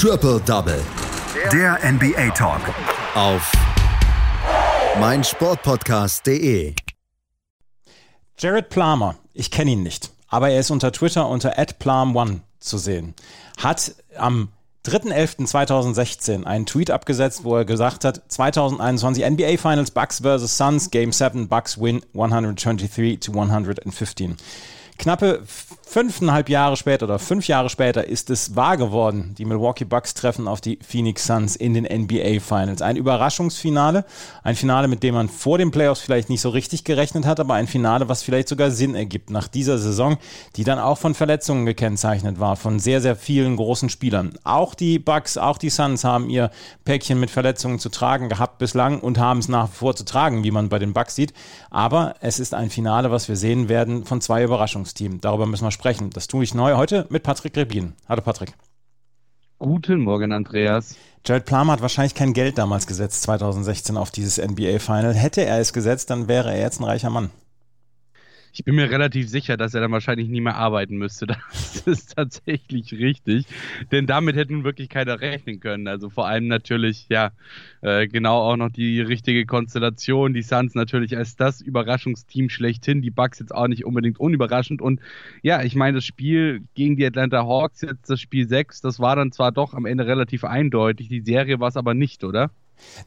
Triple Double. Der NBA Talk. Auf meinsportpodcast.de. Jared Plummer, ich kenne ihn nicht, aber er ist unter Twitter unter @plum1 zu sehen. Hat am 3.11.2016 einen Tweet abgesetzt, wo er gesagt hat, 2021 NBA Finals Bucks vs. Suns, Game 7, Bucks win 123 to 115. Knappe fünfeinhalb Jahre später oder fünf Jahre später ist es wahr geworden. Die Milwaukee Bucks treffen auf die Phoenix Suns in den NBA Finals. Ein Überraschungsfinale, ein Finale, mit dem man vor den Playoffs vielleicht nicht so richtig gerechnet hat, aber ein Finale, was vielleicht sogar Sinn ergibt nach dieser Saison, die dann auch von Verletzungen gekennzeichnet war, von sehr, sehr vielen großen Spielern. Auch die Bucks, auch die Suns haben ihr Päckchen mit Verletzungen zu tragen gehabt bislang und haben es nach wie vor zu tragen, wie man bei den Bucks sieht. Aber es ist ein Finale, was wir sehen werden von zwei Überraschungsteams. Team. Darüber müssen wir sprechen. Das tue ich neu heute mit Patrick Rebin. Hallo Patrick. Guten Morgen, Andreas. Jared Plum hat wahrscheinlich kein Geld damals gesetzt, 2016, auf dieses NBA-Final. Hätte er es gesetzt, dann wäre er jetzt ein reicher Mann. Ich bin mir relativ sicher, dass er dann wahrscheinlich nie mehr arbeiten müsste. Das ist tatsächlich richtig. Denn damit hätte nun wirklich keiner rechnen können. Also vor allem natürlich, ja, äh, genau auch noch die richtige Konstellation. Die Suns natürlich als das Überraschungsteam schlechthin. Die Bucks jetzt auch nicht unbedingt unüberraschend. Und ja, ich meine, das Spiel gegen die Atlanta Hawks, jetzt das Spiel 6, das war dann zwar doch am Ende relativ eindeutig. Die Serie war es aber nicht, oder?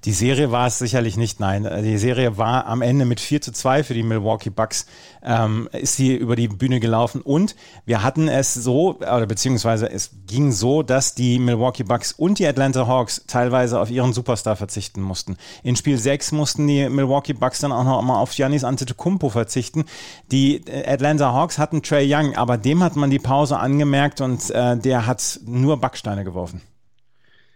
Die Serie war es sicherlich nicht, nein. Die Serie war am Ende mit 4 zu 2 für die Milwaukee Bucks, ähm, ist sie über die Bühne gelaufen und wir hatten es so, oder beziehungsweise es ging so, dass die Milwaukee Bucks und die Atlanta Hawks teilweise auf ihren Superstar verzichten mussten. In Spiel 6 mussten die Milwaukee Bucks dann auch noch mal auf Giannis Antetokounmpo verzichten. Die äh, Atlanta Hawks hatten Trey Young, aber dem hat man die Pause angemerkt und äh, der hat nur Backsteine geworfen.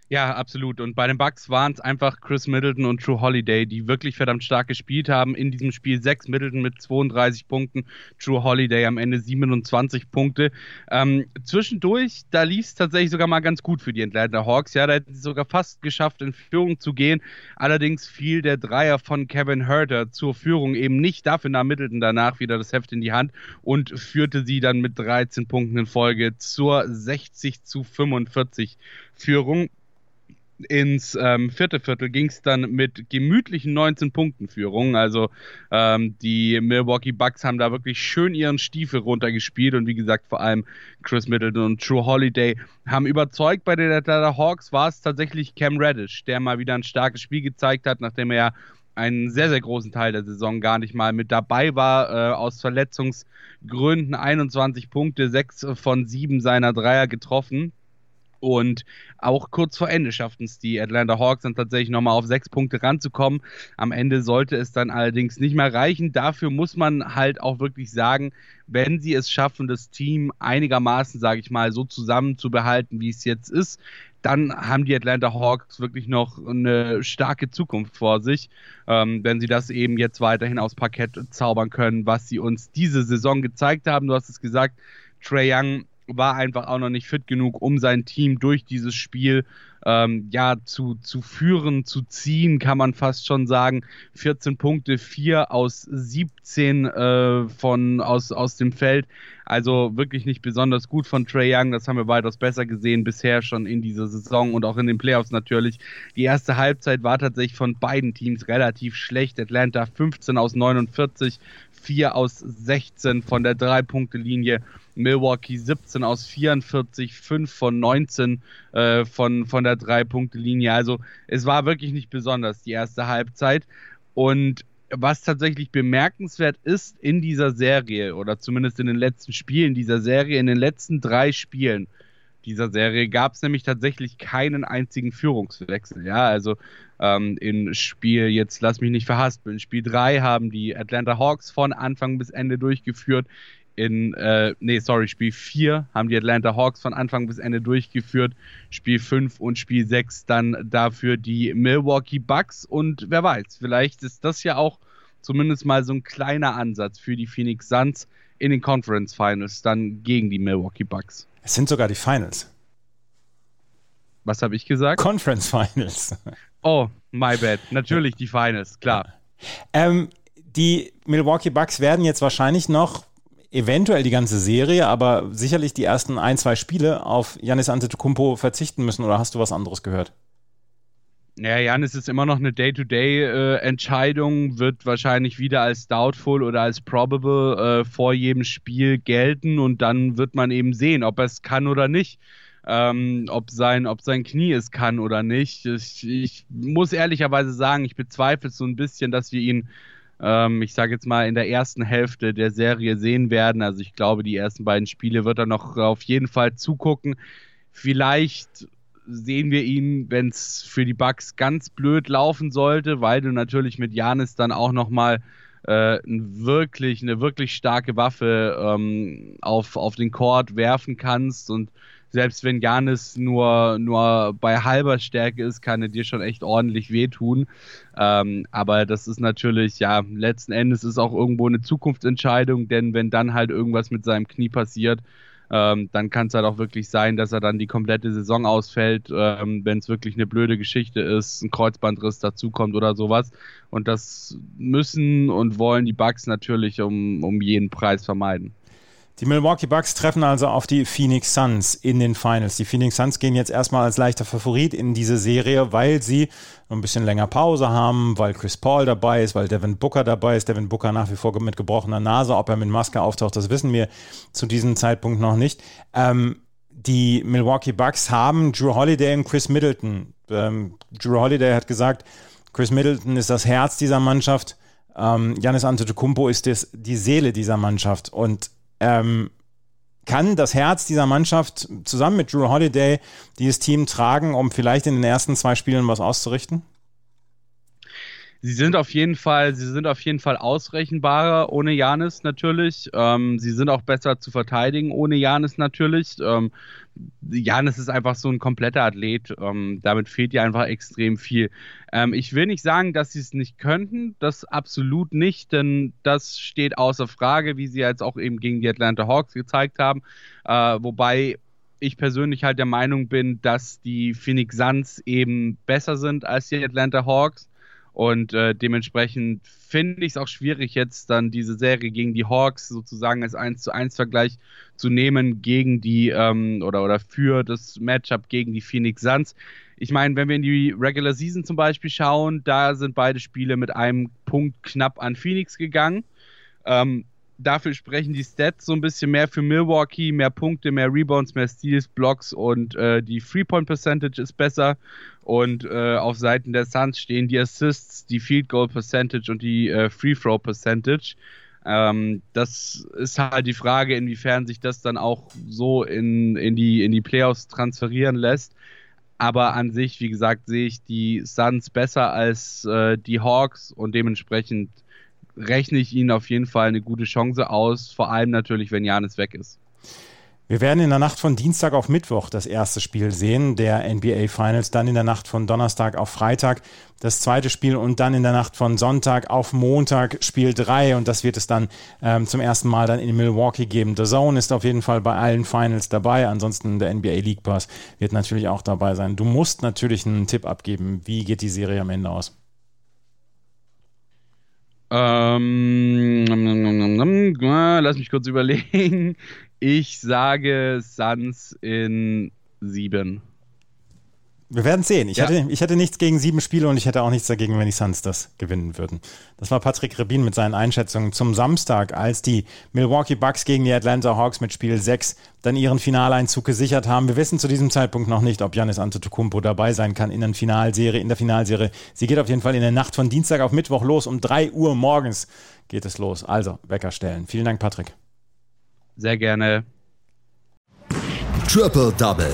Ja, absolut. Und bei den Bucks waren es einfach Chris Middleton und True Holiday, die wirklich verdammt stark gespielt haben. In diesem Spiel 6 Middleton mit 32 Punkten, True Holiday am Ende 27 Punkte. Ähm, zwischendurch, da lief es tatsächlich sogar mal ganz gut für die Atlanta Hawks. Ja, da hätten sie sogar fast geschafft, in Führung zu gehen. Allerdings fiel der Dreier von Kevin Herter zur Führung eben nicht. Dafür nahm Middleton danach wieder das Heft in die Hand und führte sie dann mit 13 Punkten in Folge zur 60 zu 45 Führung ins ähm, vierte Viertel ging es dann mit gemütlichen 19 Punkten Führung. Also ähm, die Milwaukee Bucks haben da wirklich schön ihren Stiefel runtergespielt und wie gesagt vor allem Chris Middleton und True Holiday haben überzeugt. Bei den Atlanta Hawks war es tatsächlich Cam Reddish, der mal wieder ein starkes Spiel gezeigt hat, nachdem er einen sehr, sehr großen Teil der Saison gar nicht mal mit dabei war. Äh, aus Verletzungsgründen 21 Punkte, 6 von 7 seiner Dreier getroffen. Und auch kurz vor Ende schafften es die Atlanta Hawks dann tatsächlich nochmal auf sechs Punkte ranzukommen. Am Ende sollte es dann allerdings nicht mehr reichen. Dafür muss man halt auch wirklich sagen, wenn sie es schaffen, das Team einigermaßen, sage ich mal, so zusammenzubehalten, wie es jetzt ist, dann haben die Atlanta Hawks wirklich noch eine starke Zukunft vor sich, ähm, wenn sie das eben jetzt weiterhin aufs Parkett zaubern können, was sie uns diese Saison gezeigt haben. Du hast es gesagt, Trey Young war einfach auch noch nicht fit genug, um sein Team durch dieses Spiel ähm, ja zu, zu führen, zu ziehen, kann man fast schon sagen. 14 Punkte, 4 aus 17 äh, von aus, aus dem Feld. Also wirklich nicht besonders gut von Trey Young. Das haben wir weitaus besser gesehen bisher schon in dieser Saison und auch in den Playoffs natürlich. Die erste Halbzeit war tatsächlich von beiden Teams relativ schlecht. Atlanta 15 aus 49, 4 aus 16 von der Drei-Punkte-Linie. Milwaukee 17 aus 44, 5 von 19 äh, von, von der Drei-Punkte-Linie. Also es war wirklich nicht besonders die erste Halbzeit. Und was tatsächlich bemerkenswert ist in dieser Serie oder zumindest in den letzten Spielen dieser Serie, in den letzten drei Spielen dieser Serie gab es nämlich tatsächlich keinen einzigen Führungswechsel. Ja, also ähm, in Spiel, jetzt lass mich nicht verhaspeln, Spiel 3 haben die Atlanta Hawks von Anfang bis Ende durchgeführt in, äh, nee, sorry, Spiel 4 haben die Atlanta Hawks von Anfang bis Ende durchgeführt. Spiel 5 und Spiel 6 dann dafür die Milwaukee Bucks. Und wer weiß, vielleicht ist das ja auch zumindest mal so ein kleiner Ansatz für die Phoenix Suns in den Conference Finals dann gegen die Milwaukee Bucks. Es sind sogar die Finals. Was habe ich gesagt? Conference Finals. Oh, my bad. Natürlich die Finals, klar. Ähm, die Milwaukee Bucks werden jetzt wahrscheinlich noch eventuell die ganze Serie, aber sicherlich die ersten ein, zwei Spiele auf Janis Antetokounmpo verzichten müssen oder hast du was anderes gehört? Ja, Janis ist immer noch eine Day-to-Day-Entscheidung, äh, wird wahrscheinlich wieder als doubtful oder als probable äh, vor jedem Spiel gelten und dann wird man eben sehen, ob er es kann oder nicht. Ähm, ob, sein, ob sein Knie es kann oder nicht. Ich, ich muss ehrlicherweise sagen, ich bezweifle so ein bisschen, dass wir ihn ähm, ich sage jetzt mal, in der ersten Hälfte der Serie sehen werden. Also ich glaube, die ersten beiden Spiele wird er noch auf jeden Fall zugucken. Vielleicht sehen wir ihn, wenn es für die Bucks ganz blöd laufen sollte, weil du natürlich mit Janis dann auch noch mal äh, wirklich, eine wirklich starke Waffe ähm, auf, auf den Court werfen kannst und selbst wenn Janis nur, nur bei halber Stärke ist, kann er dir schon echt ordentlich wehtun. Ähm, aber das ist natürlich, ja, letzten Endes ist auch irgendwo eine Zukunftsentscheidung, denn wenn dann halt irgendwas mit seinem Knie passiert, ähm, dann kann es halt auch wirklich sein, dass er dann die komplette Saison ausfällt, ähm, wenn es wirklich eine blöde Geschichte ist, ein Kreuzbandriss dazukommt oder sowas. Und das müssen und wollen die Bugs natürlich um, um jeden Preis vermeiden. Die Milwaukee Bucks treffen also auf die Phoenix Suns in den Finals. Die Phoenix Suns gehen jetzt erstmal als leichter Favorit in diese Serie, weil sie ein bisschen länger Pause haben, weil Chris Paul dabei ist, weil Devin Booker dabei ist. Devin Booker nach wie vor mit gebrochener Nase. Ob er mit Maske auftaucht, das wissen wir zu diesem Zeitpunkt noch nicht. Ähm, die Milwaukee Bucks haben Drew Holiday und Chris Middleton. Ähm, Drew Holiday hat gesagt, Chris Middleton ist das Herz dieser Mannschaft. Ähm, Giannis Antetokounmpo ist das, die Seele dieser Mannschaft. Und ähm, kann das Herz dieser Mannschaft zusammen mit Drew Holiday dieses Team tragen, um vielleicht in den ersten zwei Spielen was auszurichten? Sie sind auf jeden Fall, sie sind auf jeden Fall ausrechenbarer ohne Janis natürlich. Ähm, sie sind auch besser zu verteidigen ohne Janis natürlich. Ähm, Janis ist einfach so ein kompletter Athlet. Ähm, damit fehlt ihr einfach extrem viel. Ähm, ich will nicht sagen, dass sie es nicht könnten. Das absolut nicht, denn das steht außer Frage, wie sie jetzt auch eben gegen die Atlanta Hawks gezeigt haben. Äh, wobei ich persönlich halt der Meinung bin, dass die Phoenix Suns eben besser sind als die Atlanta Hawks. Und äh, dementsprechend finde ich es auch schwierig, jetzt dann diese Serie gegen die Hawks sozusagen als 1 zu 1 Vergleich zu nehmen gegen die ähm, oder, oder für das Matchup gegen die Phoenix Suns. Ich meine, wenn wir in die Regular Season zum Beispiel schauen, da sind beide Spiele mit einem Punkt knapp an Phoenix gegangen. Ähm, dafür sprechen die Stats so ein bisschen mehr für Milwaukee, mehr Punkte, mehr Rebounds, mehr Steals, Blocks und äh, die Three-Point-Percentage ist besser. Und äh, auf Seiten der Suns stehen die Assists, die Field Goal Percentage und die äh, Free Throw Percentage. Ähm, das ist halt die Frage, inwiefern sich das dann auch so in, in, die, in die Playoffs transferieren lässt. Aber an sich, wie gesagt, sehe ich die Suns besser als äh, die Hawks und dementsprechend rechne ich ihnen auf jeden Fall eine gute Chance aus, vor allem natürlich, wenn Janis weg ist. Wir werden in der Nacht von Dienstag auf Mittwoch das erste Spiel sehen, der NBA Finals, dann in der Nacht von Donnerstag auf Freitag das zweite Spiel und dann in der Nacht von Sonntag auf Montag Spiel 3 und das wird es dann ähm, zum ersten Mal dann in Milwaukee geben. The Zone ist auf jeden Fall bei allen Finals dabei, ansonsten der NBA League Pass wird natürlich auch dabei sein. Du musst natürlich einen Tipp abgeben, wie geht die Serie am Ende aus? Ähm, lass mich kurz überlegen. Ich sage Suns in sieben. Wir werden sehen. Ich, ja. hätte, ich hätte nichts gegen sieben Spiele und ich hätte auch nichts dagegen, wenn die Suns das gewinnen würden. Das war Patrick Rebin mit seinen Einschätzungen zum Samstag, als die Milwaukee Bucks gegen die Atlanta Hawks mit Spiel 6 dann ihren Finaleinzug gesichert haben. Wir wissen zu diesem Zeitpunkt noch nicht, ob Giannis Antetokounmpo dabei sein kann in der Finalserie. In der Finalserie. Sie geht auf jeden Fall in der Nacht von Dienstag auf Mittwoch los. Um 3 Uhr morgens geht es los. Also, Wecker stellen. Vielen Dank, Patrick. Sehr gerne. Triple Double.